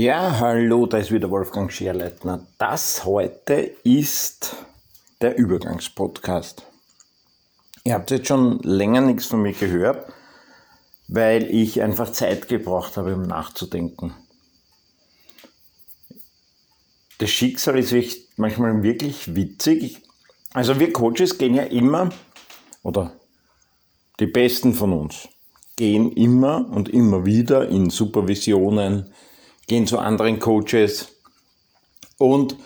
Ja, hallo, da ist wieder Wolfgang Scherleitner. Das heute ist der Übergangspodcast. Ihr habt jetzt schon länger nichts von mir gehört, weil ich einfach Zeit gebraucht habe, um nachzudenken. Das Schicksal ist manchmal wirklich witzig. Also wir Coaches gehen ja immer, oder die Besten von uns, gehen immer und immer wieder in Supervisionen, gehen zu anderen Coaches und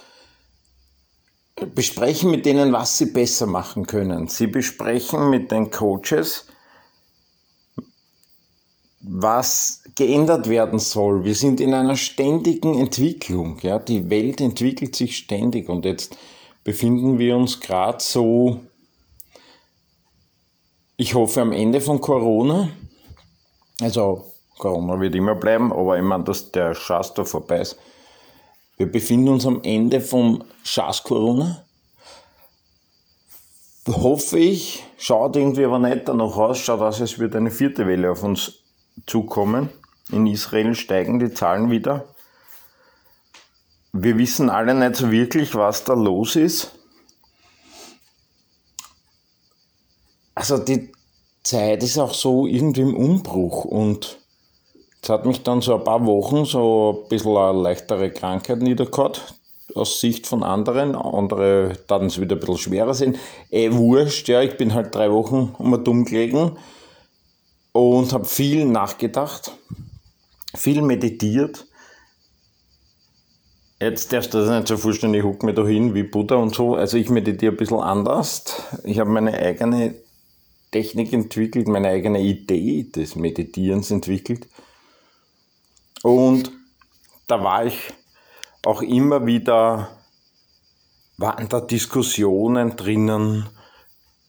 besprechen mit denen, was sie besser machen können. Sie besprechen mit den Coaches, was geändert werden soll. Wir sind in einer ständigen Entwicklung. Ja? Die Welt entwickelt sich ständig und jetzt befinden wir uns gerade so, ich hoffe, am Ende von Corona. Also Corona wird immer bleiben, aber ich meine, dass der Schaß da vorbei ist. Wir befinden uns am Ende vom Schaß-Corona. Hoffe ich, schaut irgendwie aber nicht danach aus, schaut aus, als würde eine vierte Welle auf uns zukommen. In Israel steigen die Zahlen wieder. Wir wissen alle nicht so wirklich, was da los ist. Also die Zeit ist auch so irgendwie im Umbruch und es hat mich dann so ein paar Wochen so ein bisschen eine leichtere Krankheit niedergehauen, aus Sicht von anderen. Andere taten es wieder ein bisschen schwerer sehen. Eh, wurscht, ja, ich bin halt drei Wochen um dumm gelegen und habe viel nachgedacht, viel meditiert. Jetzt darfst du das nicht so vorstellen, ich huck mir da hin wie Buddha und so. Also ich meditiere ein bisschen anders. Ich habe meine eigene Technik entwickelt, meine eigene Idee des Meditierens entwickelt. Und da war ich auch immer wieder, waren da Diskussionen drinnen,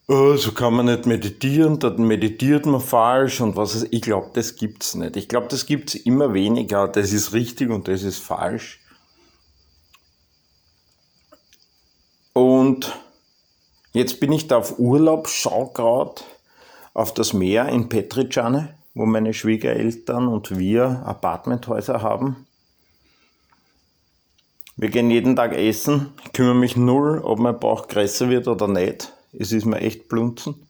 oh, so kann man nicht meditieren, dann meditiert man falsch und was ist, ich glaube, das gibt's nicht. Ich glaube, das gibt's immer weniger, das ist richtig und das ist falsch. Und jetzt bin ich da auf Urlaub, schau gerade auf das Meer in Petricane wo meine Schwiegereltern und wir Apartmenthäuser haben. Wir gehen jeden Tag essen. Ich kümmere mich null, ob mein Bauch größer wird oder nicht. Es ist mir echt blunzen.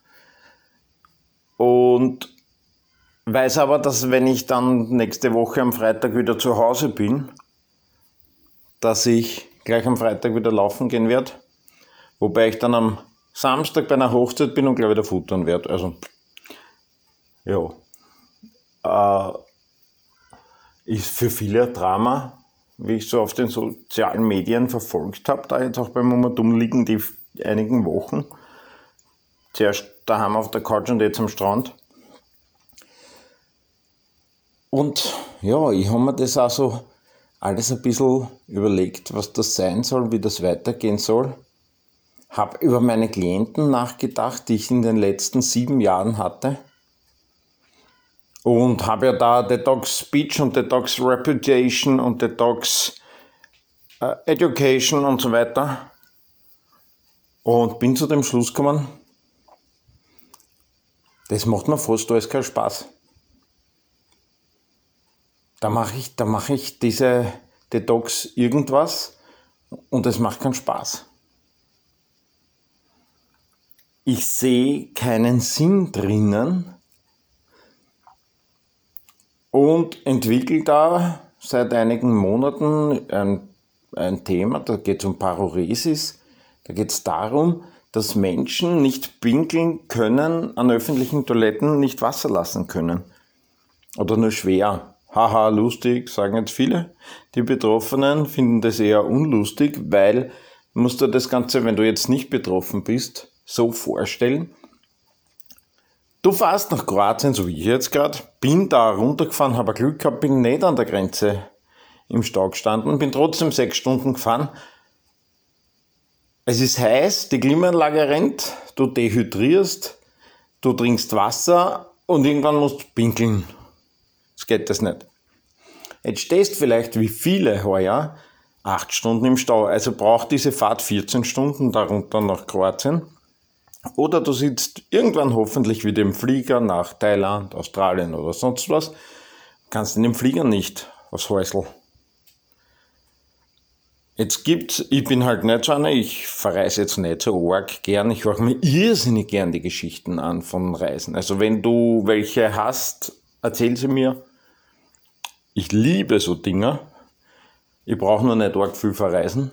Und weiß aber, dass wenn ich dann nächste Woche am Freitag wieder zu Hause bin, dass ich gleich am Freitag wieder laufen gehen werde. Wobei ich dann am Samstag bei einer Hochzeit bin und gleich wieder futtern werde. Also, ja, ist für viele ein Drama, wie ich so auf den sozialen Medien verfolgt habe, da jetzt auch beim Momentum liegen die einigen Wochen. Zuerst daheim auf der Couch und jetzt am Strand. Und ja, ich habe mir das also alles ein bisschen überlegt, was das sein soll, wie das weitergehen soll. Habe über meine Klienten nachgedacht, die ich in den letzten sieben Jahren hatte und habe ja da Detox Speech und Detox Reputation und Detox äh, Education und so weiter. Und bin zu dem Schluss gekommen, das macht mir fast alles keinen Spaß. Da mache ich, da mache ich diese Detox irgendwas und es macht keinen Spaß. Ich sehe keinen Sinn drinnen, und entwickelt da seit einigen Monaten ein, ein Thema, da geht es um Paroresis. Da geht es darum, dass Menschen nicht pinkeln können, an öffentlichen Toiletten nicht Wasser lassen können. Oder nur schwer. Haha, lustig, sagen jetzt viele. Die Betroffenen finden das eher unlustig, weil musst du das Ganze, wenn du jetzt nicht betroffen bist, so vorstellen. Du fährst nach Kroatien, so wie ich jetzt gerade, bin da runtergefahren, habe Glück gehabt, bin nicht an der Grenze im Stau gestanden, bin trotzdem sechs Stunden gefahren. Es ist heiß, die Klimaanlage rennt, du dehydrierst, du trinkst Wasser und irgendwann musst du pinkeln. Das geht das nicht. Jetzt stehst vielleicht wie viele heuer acht Stunden im Stau, also braucht diese Fahrt 14 Stunden darunter nach Kroatien. Oder du sitzt irgendwann hoffentlich wieder im Flieger nach Thailand, Australien oder sonst was, kannst in dem Flieger nicht aufs Häusl. Jetzt gibt's, ich bin halt nicht so einer, ich verreise jetzt nicht so arg gern, ich höre mir irrsinnig gern die Geschichten an von Reisen. Also wenn du welche hast, erzähl sie mir. Ich liebe so Dinge. Ich brauche nur nicht arg viel verreisen.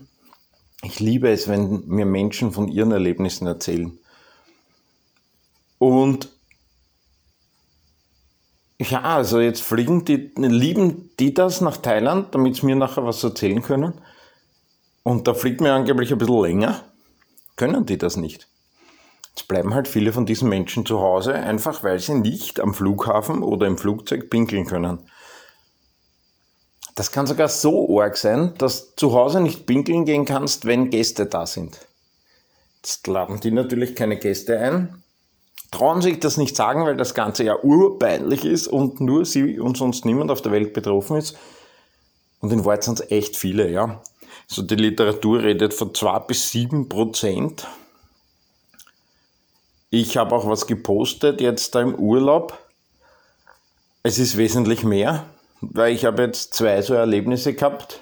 Ich liebe es, wenn mir Menschen von ihren Erlebnissen erzählen. Und ja, also jetzt fliegen die, lieben die das nach Thailand, damit sie mir nachher was erzählen können. Und da fliegt mir angeblich ein bisschen länger. Können die das nicht? Jetzt bleiben halt viele von diesen Menschen zu Hause, einfach weil sie nicht am Flughafen oder im Flugzeug pinkeln können. Das kann sogar so arg sein, dass du zu Hause nicht pinkeln gehen kannst, wenn Gäste da sind. Jetzt laden die natürlich keine Gäste ein, trauen sich das nicht sagen, weil das Ganze ja urpeinlich ist und nur sie und sonst niemand auf der Welt betroffen ist. Und in Wahrheit sind es echt viele, ja. So die Literatur redet von 2 bis 7 Prozent. Ich habe auch was gepostet jetzt da im Urlaub. Es ist wesentlich mehr, weil ich habe jetzt zwei so Erlebnisse gehabt,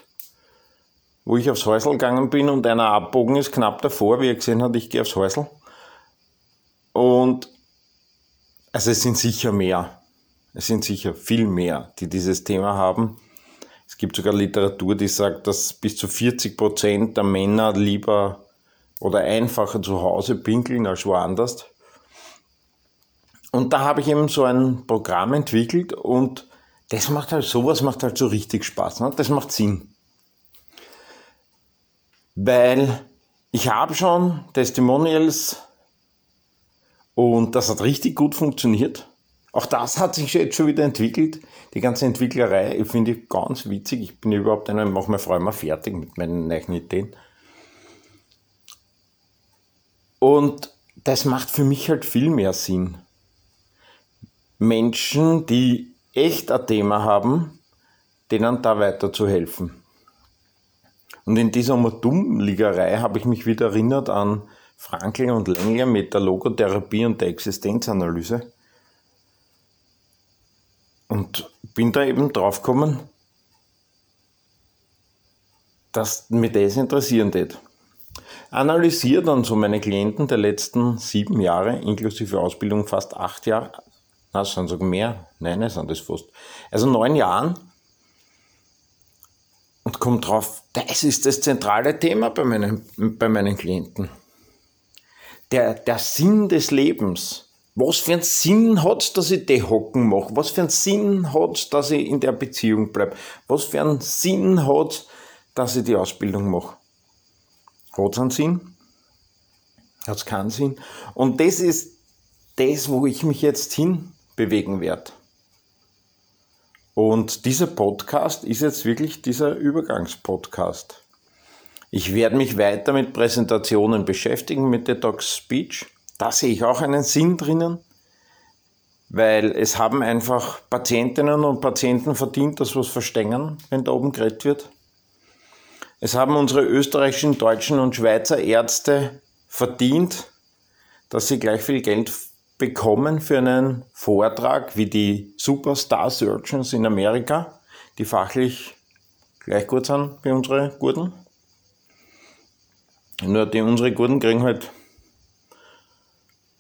wo ich aufs Häusl gegangen bin und einer abbogen ist knapp davor, wie er gesehen hat, ich gehe aufs Häusl. Und also es sind sicher mehr. Es sind sicher viel mehr, die dieses Thema haben. Es gibt sogar Literatur, die sagt, dass bis zu 40 Prozent der Männer lieber oder einfacher zu Hause pinkeln als woanders. Und da habe ich eben so ein Programm entwickelt und das macht halt, sowas macht halt so richtig Spaß. Ne? Das macht Sinn. Weil ich habe schon Testimonials und das hat richtig gut funktioniert. Auch das hat sich jetzt schon wieder entwickelt. Die ganze Entwicklerei, ich finde ich ganz witzig. Ich bin überhaupt einer, ich mache meine Frau immer fertig mit meinen neuen Ideen. Und das macht für mich halt viel mehr Sinn. Menschen, die echt ein Thema haben, denen da weiter zu helfen. Und in dieser Dummliegerei habe ich mich wieder erinnert an Frankl und Lengler mit der Logotherapie und der Existenzanalyse. Und bin da eben drauf gekommen, dass mich das interessieren wird. Analysiere dann so meine Klienten der letzten sieben Jahre, inklusive Ausbildung fast acht Jahre, na, es sind sogar mehr, nein, es sind das fast, also neun Jahren und komme drauf, das ist das zentrale Thema bei meinen, bei meinen Klienten. Der, der Sinn des Lebens was für einen Sinn hat dass ich die Hocken mache? Was für einen Sinn hat dass ich in der Beziehung bleibe? Was für einen Sinn hat dass ich die Ausbildung mache? Hat es einen Sinn? Hat es keinen Sinn? Und das ist das, wo ich mich jetzt hinbewegen werde. Und dieser Podcast ist jetzt wirklich dieser Übergangspodcast. Ich werde mich weiter mit Präsentationen beschäftigen, mit Detox Speech da sehe ich auch einen Sinn drinnen, weil es haben einfach Patientinnen und Patienten verdient, dass was verstehen, wenn da oben geredet wird. Es haben unsere österreichischen, deutschen und Schweizer Ärzte verdient, dass sie gleich viel Geld bekommen für einen Vortrag wie die Superstar Surgeons in Amerika, die fachlich gleich gut sind wie unsere Guten. Nur die unsere Guten kriegen halt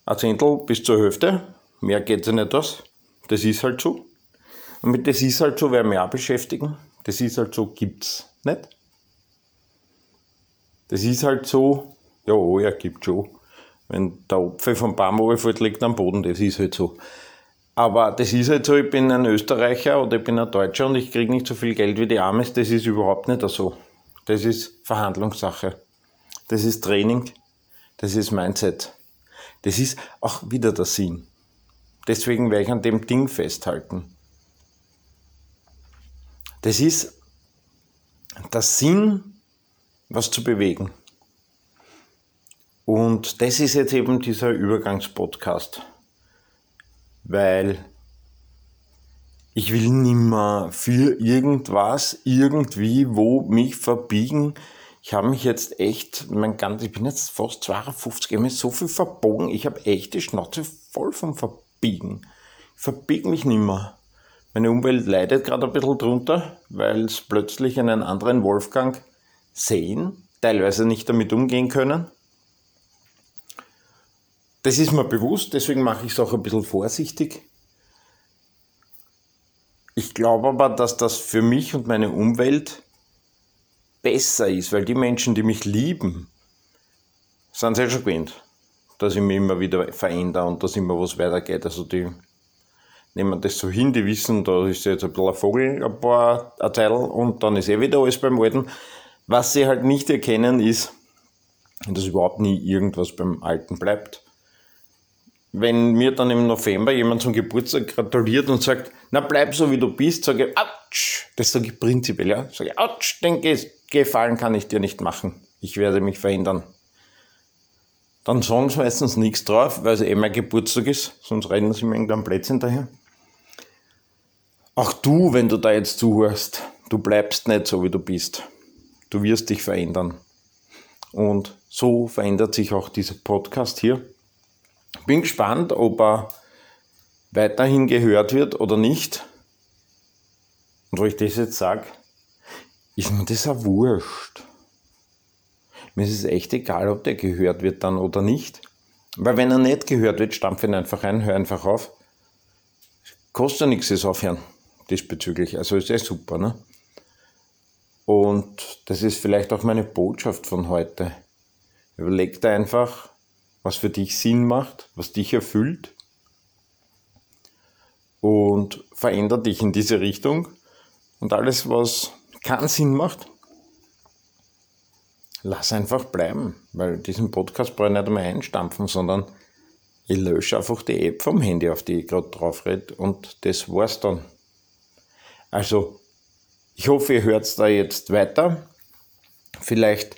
ein Zehntel bis zur Hälfte. Mehr geht ja nicht aus. Das ist halt so. Und mit das ist halt so werden wir auch beschäftigen. Das ist halt so, gibt's nicht. Das ist halt so, ja, oh, ja, gibt schon. Wenn der Apfel vom Baum runterfällt, liegt am Boden, das ist halt so. Aber das ist halt so, ich bin ein Österreicher oder ich bin ein Deutscher und ich kriege nicht so viel Geld wie die Amis, das ist überhaupt nicht so. Das ist Verhandlungssache. Das ist Training. Das ist Mindset. Das ist auch wieder der Sinn. Deswegen werde ich an dem Ding festhalten. Das ist der Sinn, was zu bewegen. Und das ist jetzt eben dieser Übergangspodcast. Weil ich will nimmer für irgendwas, irgendwie, wo mich verbiegen, ich habe mich jetzt echt, mein ganz, ich bin jetzt fast 52, ich habe mich so viel verbogen, ich habe echt die Schnauze voll vom Verbiegen. Ich verbiege mich nimmer. Meine Umwelt leidet gerade ein bisschen drunter, weil es plötzlich einen anderen Wolfgang sehen, teilweise nicht damit umgehen können. Das ist mir bewusst, deswegen mache ich es auch ein bisschen vorsichtig. Ich glaube aber, dass das für mich und meine Umwelt besser ist, weil die Menschen, die mich lieben, sind sehr schon gewöhnt, dass ich mich immer wieder verändere und dass immer was weitergeht. Also die nehmen das so hin, die wissen, da ist jetzt ein bisschen ein Vogel, ein paar ein Teil und dann ist eh wieder alles beim Alten. Was sie halt nicht erkennen ist, dass überhaupt nie irgendwas beim Alten bleibt. Wenn mir dann im November jemand zum Geburtstag gratuliert und sagt, na bleib so wie du bist, sage ich, ouch, das sage ich prinzipiell, ja, sage ich, ouch, den Gefallen kann ich dir nicht machen. Ich werde mich verändern. Dann sagen sie meistens nichts drauf, weil es eh mein Geburtstag ist, sonst rennen sie mir irgendein Plätzchen daher. Auch du, wenn du da jetzt zuhörst, du bleibst nicht so, wie du bist. Du wirst dich verändern. Und so verändert sich auch dieser Podcast hier. Bin gespannt, ob er weiterhin gehört wird oder nicht. Und wo ich das jetzt sage, ist mir das auch wurscht. Mir ist es echt egal, ob der gehört wird dann oder nicht. Weil wenn er nicht gehört wird, stampfe ihn einfach ein, hör einfach auf. Kostet ja nichts, das Aufhören diesbezüglich. Also ist ja super, ne? Und das ist vielleicht auch meine Botschaft von heute. Überleg dir einfach, was für dich Sinn macht, was dich erfüllt und verändere dich in diese Richtung. Und alles, was keinen Sinn macht, lass einfach bleiben, weil diesen Podcast brauche ich nicht einmal einstampfen, sondern ich lösche einfach die App vom Handy, auf die ich gerade drauf rede und das war's dann. Also, ich hoffe, ihr hört da jetzt weiter. Vielleicht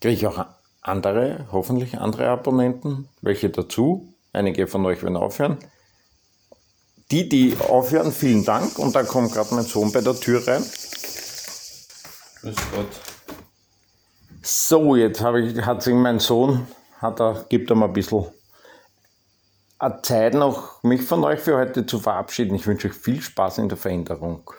kriege ich auch andere, hoffentlich andere Abonnenten, welche dazu. Einige von euch werden aufhören. Die, die aufhören, vielen Dank. Und da kommt gerade mein Sohn bei der Tür rein. Grüß Gott. So, jetzt ich, hat sich mein Sohn, hat er, gibt er mal ein bisschen Zeit noch, mich von euch für heute zu verabschieden. Ich wünsche euch viel Spaß in der Veränderung.